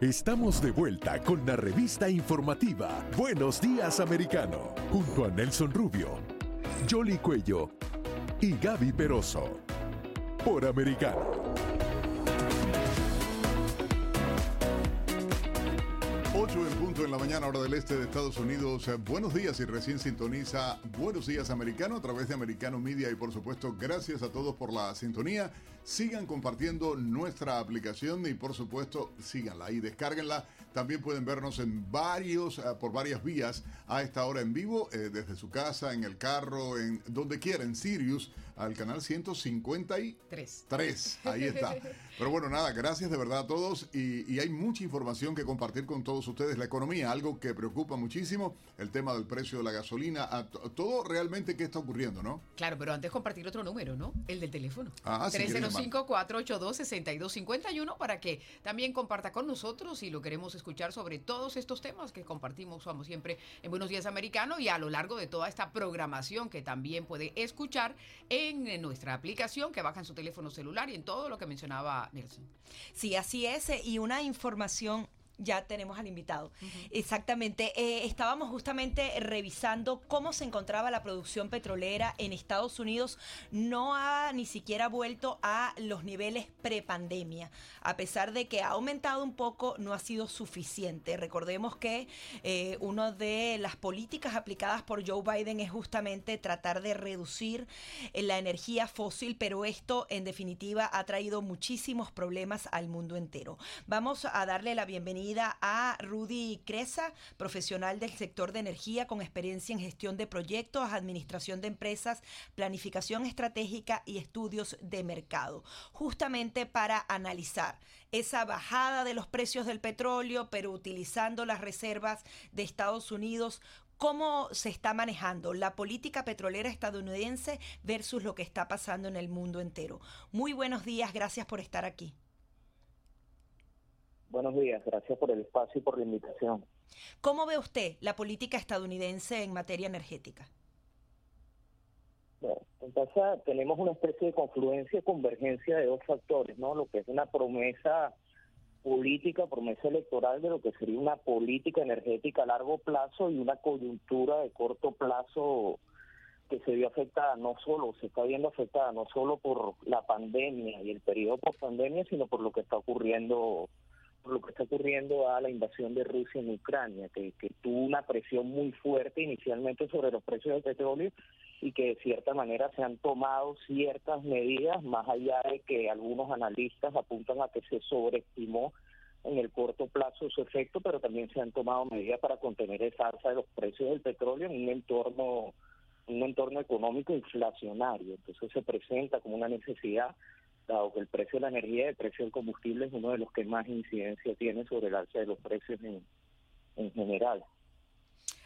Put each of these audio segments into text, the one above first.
Estamos de vuelta con la revista informativa Buenos Días Americano, junto a Nelson Rubio, Jolly Cuello y Gaby Peroso. Por Americano. 8 en punto en la mañana, hora del este de Estados Unidos. Buenos días y recién sintoniza Buenos Días Americano a través de Americano Media y por supuesto gracias a todos por la sintonía. Sigan compartiendo nuestra aplicación y por supuesto síganla y descárguenla. También pueden vernos en varios, eh, por varias vías a esta hora en vivo, eh, desde su casa, en el carro, en donde quiera, en Sirius, al canal 153. Tres. Ahí está. Pero bueno, nada, gracias de verdad a todos y, y hay mucha información que compartir con todos ustedes. La economía, algo que preocupa muchísimo, el tema del precio de la gasolina, a to- todo realmente qué está ocurriendo, ¿no? Claro, pero antes compartir otro número, ¿no? El del teléfono. Ah, sí, quieren llamar. 305-482-6251 para que también comparta con nosotros y lo queremos escuchar sobre todos estos temas que compartimos, vamos, siempre en Buenos Días Americano y a lo largo de toda esta programación que también puede escuchar en nuestra aplicación que baja en su teléfono celular y en todo lo que mencionaba Nelson. Sí, así es. eh, Y una información. Ya tenemos al invitado. Exactamente. eh, estábamos justamente revisando cómo se encontraba la producción petrolera en Estados Unidos. No ha ni siquiera vuelto a los niveles prepandemia. A pesar de que ha aumentado un poco, no ha sido suficiente. Recordemos que eh, una de las políticas aplicadas por Joe Biden es justamente tratar de reducir eh, la energía fósil, pero esto en definitiva ha traído muchísimos problemas al mundo entero. Vamos a darle la bienvenida a Rudy Cresa, profesional del sector de energía con experiencia en gestión de proyectos, administración de empresas, planificación estratégica y estudios de mercado, justamente para analizar esa bajada de los precios del petróleo, pero utilizando las reservas de Estados Unidos ¿Cómo se está manejando la política petrolera estadounidense versus lo que está pasando en el mundo entero? Muy buenos días, gracias por estar aquí. Buenos días, gracias por el espacio y por la invitación. ¿Cómo ve usted la política estadounidense en materia energética? Bueno, entonces tenemos una especie de confluencia y convergencia de dos factores, ¿no? Lo que es una promesa política, promesa electoral de lo que sería una política energética a largo plazo y una coyuntura de corto plazo que se vio afectada no solo, se está viendo afectada no solo por la pandemia y el periodo post pandemia, sino por lo que está ocurriendo por lo que está ocurriendo a la invasión de Rusia en Ucrania, que, tuvo una presión muy fuerte inicialmente sobre los precios del petróleo y que de cierta manera se han tomado ciertas medidas, más allá de que algunos analistas apuntan a que se sobreestimó en el corto plazo su efecto, pero también se han tomado medidas para contener esa alza de los precios del petróleo en un entorno un entorno económico inflacionario. Entonces se presenta como una necesidad dado que el precio de la energía y el precio del combustible es uno de los que más incidencia tiene sobre el alza de los precios en, en general.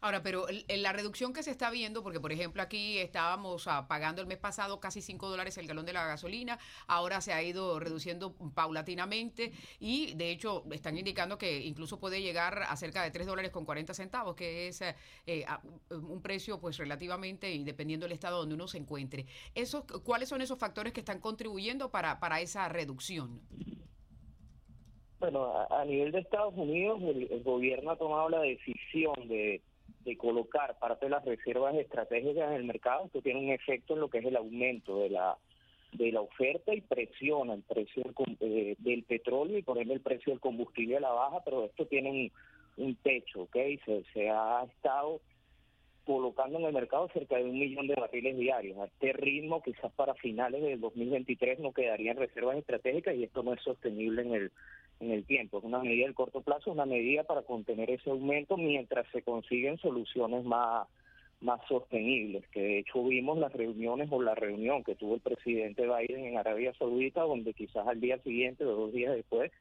Ahora, pero la reducción que se está viendo, porque por ejemplo aquí estábamos ah, pagando el mes pasado casi 5 dólares el galón de la gasolina, ahora se ha ido reduciendo paulatinamente y de hecho están indicando que incluso puede llegar a cerca de 3 dólares con 40 centavos, que es eh, eh, un precio pues relativamente y dependiendo del estado donde uno se encuentre. Esos, ¿Cuáles son esos factores que están contribuyendo para, para esa reducción? Bueno, a, nivel de Estados Unidos, el, gobierno ha tomado la decisión de, colocar parte de las reservas estratégicas en el mercado. Esto tiene un efecto en lo que es el aumento de la de la oferta y presiona el precio del, eh, del petróleo y por ende el precio del combustible a la baja, pero esto tiene un, un techo, ¿ok? Se, se ha estado colocando en el mercado cerca de un millón de barriles diarios. A este ritmo, quizás para finales del 2023 no quedarían reservas estratégicas y esto no es sostenible en el en el tiempo. Es una medida del corto plazo, una medida para contener ese aumento mientras se consiguen soluciones más más sostenibles, que de hecho vimos las reuniones o la reunión que tuvo el presidente Biden en Arabia Saudita, donde quizás al día siguiente o dos días después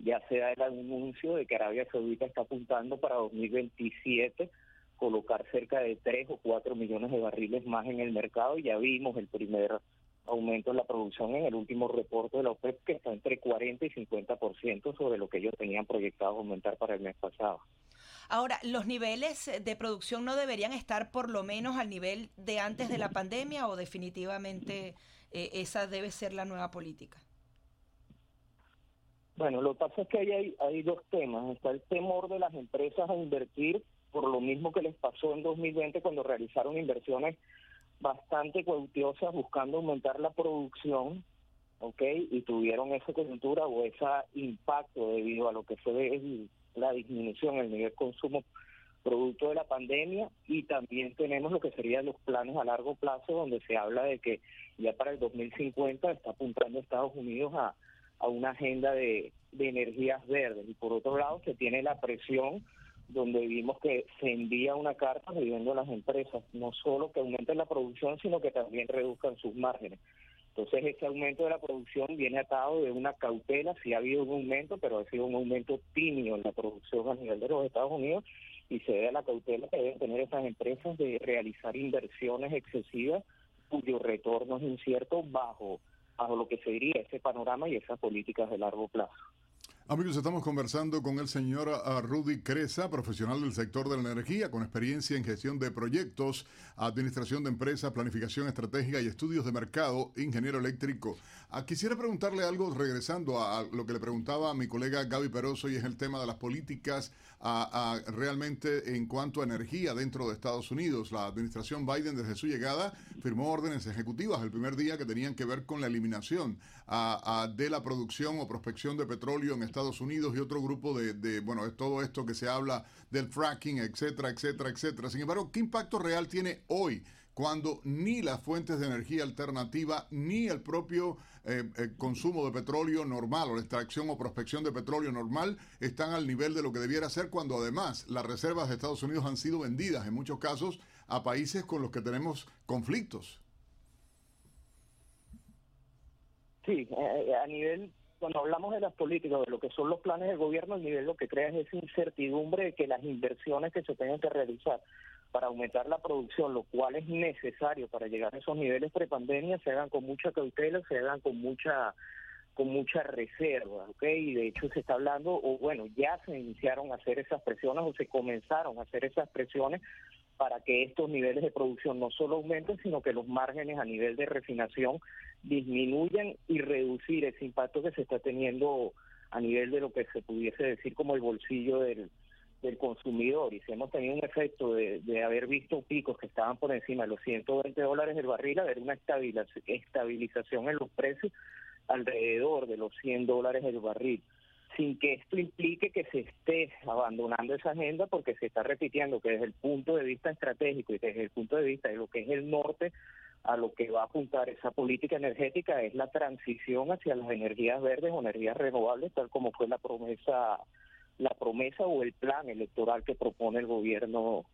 ya se da el anuncio de que Arabia Saudita está apuntando para 2027 colocar cerca de 3 o 4 millones de barriles más en el mercado ya vimos el primer aumento en la producción en el último reporte de la OPEP que está entre 40 y 50% sobre lo que ellos tenían proyectado aumentar para el mes pasado. Ahora, ¿los niveles de producción no deberían estar por lo menos al nivel de antes de la pandemia o definitivamente eh, esa debe ser la nueva política? Bueno, lo que pasa es que hay, hay dos temas. Está el temor de las empresas a invertir por lo mismo que les pasó en 2020 cuando realizaron inversiones bastante cuantiosas buscando aumentar la producción, ¿ok? Y tuvieron esa coyuntura o ese impacto debido a lo que fue la disminución en el nivel de consumo producto de la pandemia y también tenemos lo que serían los planes a largo plazo donde se habla de que ya para el 2050 está apuntando Estados Unidos a, a una agenda de, de energías verdes y por otro lado se tiene la presión donde vimos que se envía una carta pidiendo a las empresas no solo que aumenten la producción sino que también reduzcan sus márgenes entonces, ese aumento de la producción viene atado de una cautela, sí ha habido un aumento, pero ha sido un aumento tímido en la producción a nivel de los Estados Unidos y se debe a la cautela que deben tener esas empresas de realizar inversiones excesivas cuyo retorno es incierto bajo, bajo lo que se diría ese panorama y esas políticas de largo plazo. Amigos, estamos conversando con el señor Rudy Cresa, profesional del sector de la energía, con experiencia en gestión de proyectos, administración de empresas, planificación estratégica y estudios de mercado, ingeniero eléctrico. Ah, quisiera preguntarle algo regresando a, lo que le preguntaba a mi colega Gaby Peroso y es el tema de las políticas ah, realmente en cuanto a energía dentro de Estados Unidos. La administración Biden desde su llegada firmó órdenes ejecutivas el primer día que tenían que ver con la eliminación de la producción o prospección de petróleo en Estados Unidos y otro grupo de, de, bueno, es todo esto que se habla del fracking, etcétera, etcétera, etcétera. Sin embargo, ¿qué impacto real tiene hoy cuando ni las fuentes de energía alternativa ni el propio eh, eh, consumo de petróleo normal o la extracción o prospección de petróleo normal están al nivel de lo que debiera ser cuando además las reservas de Estados Unidos han sido vendidas en muchos casos a países con los que tenemos conflictos? Sí, eh, a nivel, cuando hablamos de las políticas, de lo que son los planes del gobierno, el nivel lo que crea es esa incertidumbre de que las inversiones que se tengan que realizar para aumentar la producción, lo cual es necesario para llegar a esos niveles prepandemia, se hagan con mucha cautela, se hagan con mucha con mucha reserva, ¿ok? Y de hecho se está hablando, o bueno, ya se iniciaron a hacer esas presiones o se comenzaron a hacer esas presiones para que estos niveles de producción no solo aumenten, sino que los márgenes a nivel de refinación disminuyan y reducir ese impacto que se está teniendo a nivel de lo que se pudiese decir como el bolsillo del, del consumidor y si hemos tenido un efecto de, haber visto picos que estaban por encima de los 120 dólares el barril, haber una estabilización en los precios alrededor de los 100 dólares el barril, sin que esto implique que se esté abandonando esa agenda porque se está repitiendo que desde el punto de vista estratégico y desde el punto de vista de lo que es el norte, a lo que va a apuntar esa política energética es la transición hacia las energías verdes o energías renovables, tal como fue la promesa la promesa o el plan electoral que propone el gobierno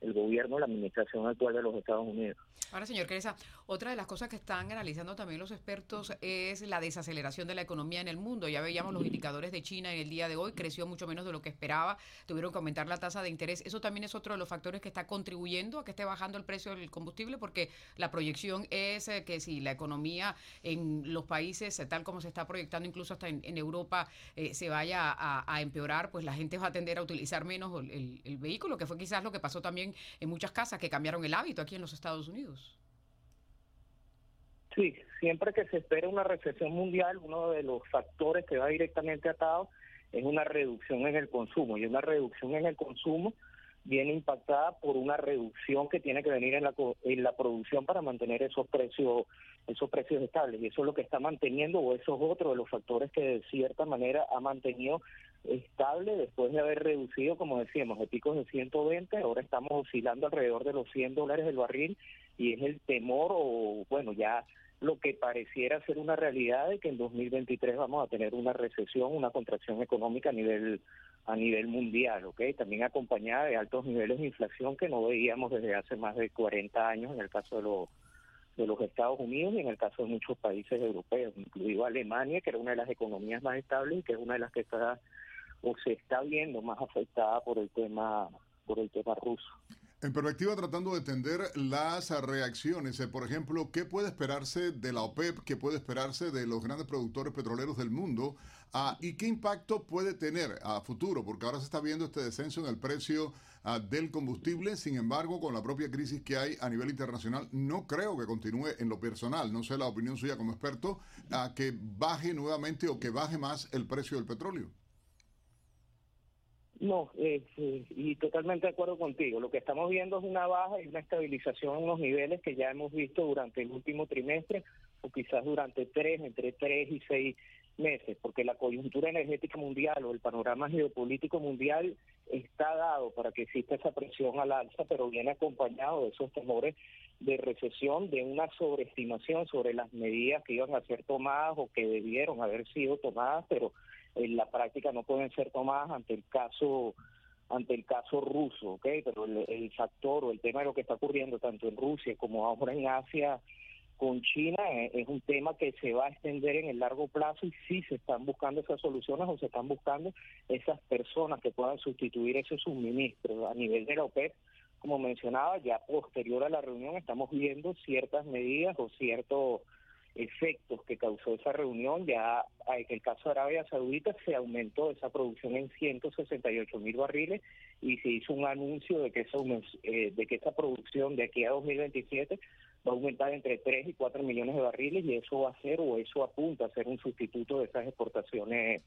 el gobierno, la administración actual de los Estados Unidos. Ahora, señor Cresa, otra de las cosas que están analizando también los expertos es la desaceleración de la economía en el mundo. Ya veíamos los indicadores de China en el día de hoy, creció mucho menos de lo que esperaba, tuvieron que aumentar la tasa de interés. Eso también es otro de los factores que está contribuyendo a que esté bajando el precio del combustible, porque la proyección es eh, que si la economía en los países, eh, tal como se está proyectando incluso hasta en, Europa, eh, se vaya a, empeorar, pues la gente va a tender a utilizar menos el vehículo, que fue quizás lo que pasó también en, muchas casas que cambiaron el hábito aquí en los Estados Unidos. Sí, siempre que se espera una recesión mundial, uno de los factores que va directamente atado es una reducción en el consumo. Y una reducción en el consumo viene impactada por una reducción que tiene que venir en la, en la producción para mantener esos precios esos precios estables y eso es lo que está manteniendo o eso es otro de los factores que de cierta manera ha mantenido estable después de haber reducido como decíamos de picos de 120 ahora estamos oscilando alrededor de los 100 dólares el barril y es el temor o bueno ya lo que pareciera ser una realidad de que en 2023 vamos a tener una recesión, una contracción económica a nivel a nivel mundial, ¿ok? También acompañada de altos niveles de inflación que no veíamos desde hace más de 40 años en el caso de los de los Estados Unidos y en el caso de muchos países europeos, incluido Alemania, que era una de las economías más estables y que es una de las que está o se está viendo más afectada por el tema por el tema ruso. En perspectiva, tratando de entender las reacciones, eh, por ejemplo, ¿qué puede esperarse de la OPEP? ¿Qué puede esperarse de los grandes productores petroleros del mundo? Ah, ¿Y qué impacto puede tener a futuro? Porque ahora se está viendo este descenso en el precio ah, del combustible. Sin embargo, con la propia crisis que hay a nivel internacional, no creo que continúe en lo personal, no sé la opinión suya como experto, a que baje nuevamente o que baje más el precio del petróleo. No, eh, y totalmente de acuerdo contigo. Lo que estamos viendo es una baja y una estabilización en los niveles que ya hemos visto durante el último trimestre o quizás durante tres, entre tres y seis meses, porque la coyuntura energética mundial o el panorama geopolítico mundial está dado para que exista esa presión al alza, pero viene acompañado de esos temores de recesión, de una sobreestimación sobre las medidas que iban a ser tomadas o que debieron haber sido tomadas, pero en la práctica no pueden ser tomadas ante el caso ante el caso ruso, ¿ok? Pero el, factor o el tema de lo que está ocurriendo tanto en Rusia como ahora en Asia con China eh, es, un tema que se va a extender en el largo plazo y sí se están buscando esas soluciones o se están buscando esas personas que puedan sustituir ese suministro a nivel de la OPEP. Como mencionaba, ya posterior a la reunión estamos viendo ciertas medidas o ciertos efectos que causó esa reunión, ya en el caso de Arabia Saudita se aumentó esa producción en 168 mil barriles y se hizo un anuncio de que, esa, eh, de que esa producción de aquí a 2027 va a aumentar entre 3 y 4 millones de barriles y eso va a ser o eso apunta a ser un sustituto de esas exportaciones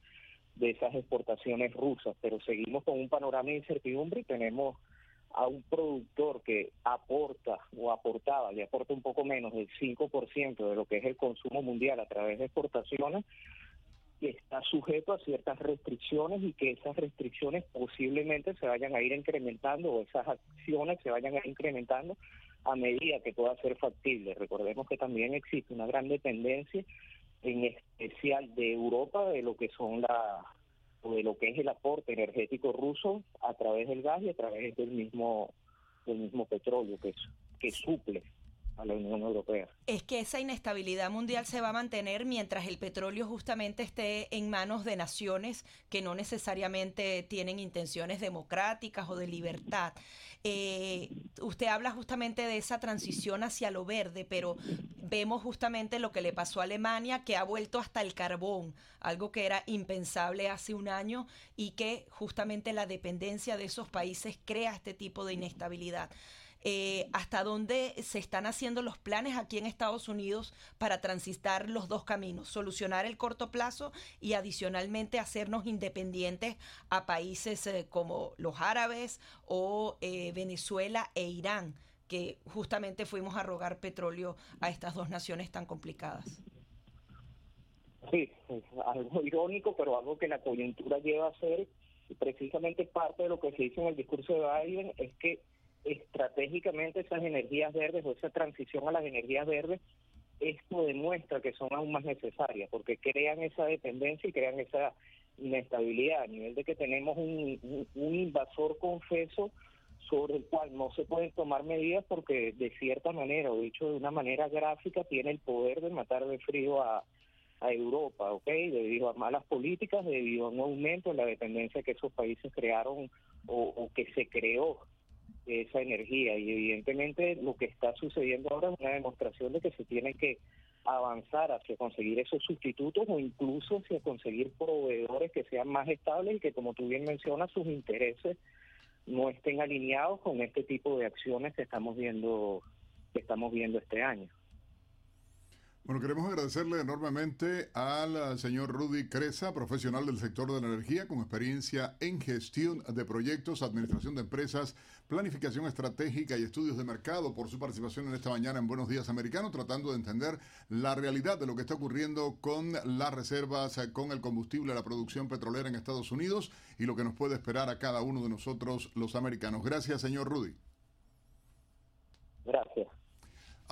de esas exportaciones rusas, pero seguimos con un panorama de incertidumbre y tenemos a un productor que aporta o aportaba, le aporta un poco menos del 5% de lo que es el consumo mundial a través de exportaciones, que está sujeto a ciertas restricciones y que esas restricciones posiblemente se vayan a ir incrementando o esas acciones se vayan a ir incrementando a medida que pueda ser factible. Recordemos que también existe una gran dependencia, en especial de Europa, de lo que son las de lo que es el aporte energético ruso a través del gas y a través del mismo del mismo petróleo que, que suple a la Unión Europea. Es que esa inestabilidad mundial se va a mantener mientras el petróleo justamente esté en manos de naciones que no necesariamente tienen intenciones democráticas o de libertad. Eh, usted habla justamente de esa transición hacia lo verde, pero vemos justamente lo que le pasó a Alemania, que ha vuelto hasta el carbón, algo que era impensable hace un año y que justamente la dependencia de esos países crea este tipo de inestabilidad. Eh, hasta dónde se están haciendo los planes aquí en Estados Unidos para transitar los dos caminos, solucionar el corto plazo y adicionalmente hacernos independientes a países eh, como los árabes o eh, Venezuela e Irán, que justamente fuimos a rogar petróleo a estas dos naciones tan complicadas. Sí, algo irónico, pero algo que la coyuntura lleva a ser, precisamente parte de lo que se hizo en el discurso de Biden es que estratégicamente esas energías verdes o esa transición a las energías verdes, esto demuestra que son aún más necesarias, porque crean esa dependencia y crean esa inestabilidad, a nivel de que tenemos un, un, invasor confeso sobre el cual no se pueden tomar medidas porque de cierta manera, o dicho de una manera gráfica, tiene el poder de matar de frío a, Europa, ¿ok? Debido a malas políticas, debido a un aumento en la dependencia que esos países crearon o que se creó esa energía y evidentemente lo que está sucediendo ahora es una demostración de que se tiene que avanzar hacia conseguir esos sustitutos o incluso hacia conseguir proveedores que sean más estables y que como tú bien mencionas sus intereses no estén alineados con este tipo de acciones que estamos viendo que estamos viendo este año. Bueno, queremos agradecerle enormemente al señor Rudy Cresa, profesional del sector de la energía, con experiencia en gestión de proyectos, administración de empresas, planificación estratégica y estudios de mercado, por su participación en esta mañana en Buenos Días Americano, tratando de entender la realidad de lo que está ocurriendo con las reservas, con el combustible, la producción petrolera en Estados Unidos y lo que nos puede esperar a cada uno de nosotros los americanos. Gracias, señor Rudy. Gracias.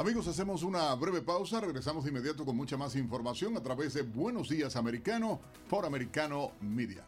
Amigos, hacemos una breve pausa, regresamos de inmediato con mucha más información a través de Buenos Días Americano por Americano Media.